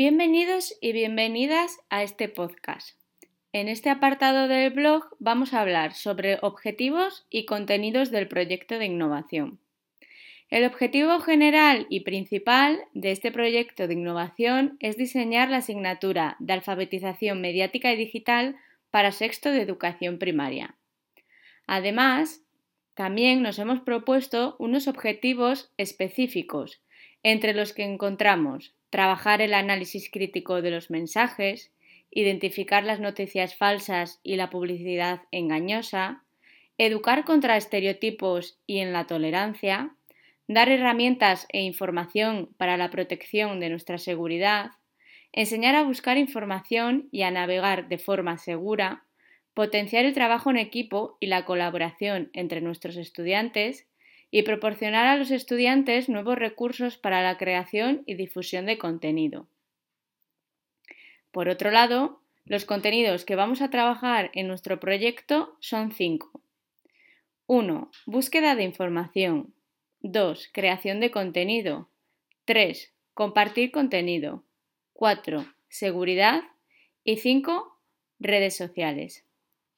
Bienvenidos y bienvenidas a este podcast. En este apartado del blog vamos a hablar sobre objetivos y contenidos del proyecto de innovación. El objetivo general y principal de este proyecto de innovación es diseñar la asignatura de alfabetización mediática y digital para sexto de educación primaria. Además, también nos hemos propuesto unos objetivos específicos, entre los que encontramos trabajar el análisis crítico de los mensajes, identificar las noticias falsas y la publicidad engañosa, educar contra estereotipos y en la tolerancia, dar herramientas e información para la protección de nuestra seguridad, enseñar a buscar información y a navegar de forma segura, potenciar el trabajo en equipo y la colaboración entre nuestros estudiantes y proporcionar a los estudiantes nuevos recursos para la creación y difusión de contenido. Por otro lado, los contenidos que vamos a trabajar en nuestro proyecto son cinco. 1. Búsqueda de información. 2. Creación de contenido. 3. Compartir contenido. 4. Seguridad. Y 5. Redes sociales.